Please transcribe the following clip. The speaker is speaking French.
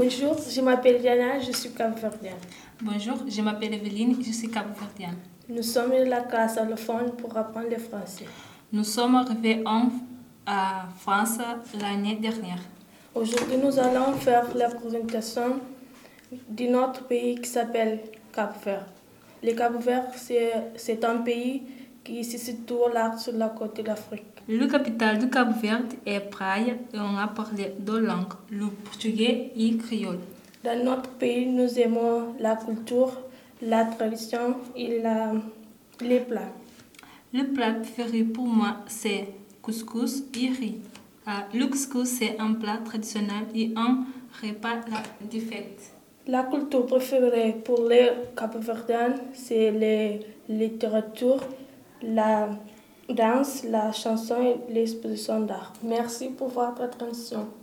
Bonjour, je m'appelle Diana, je suis capverdienne. Bonjour, je m'appelle Evelyne, je suis capverdienne. Nous sommes de la classe allophone pour apprendre le français. Nous sommes arrivés en France l'année dernière. Aujourd'hui, nous allons faire la présentation de notre pays qui s'appelle Cap-Vert. Le Cap-Vert, c'est un pays qui se situe là sur la côte de l'Afrique. Le capital du Cap-Vert est Praia et on a parlé deux langues, le portugais et le créole. Dans notre pays, nous aimons la culture, la tradition et la, les plats. Le plat préféré pour moi, c'est couscous et riz. Le couscous, c'est un plat traditionnel et un repas de fête. La culture préférée pour les Capverdiens, c'est la littérature, la danse, la chanson et l'exposition d'art. Merci pour votre attention.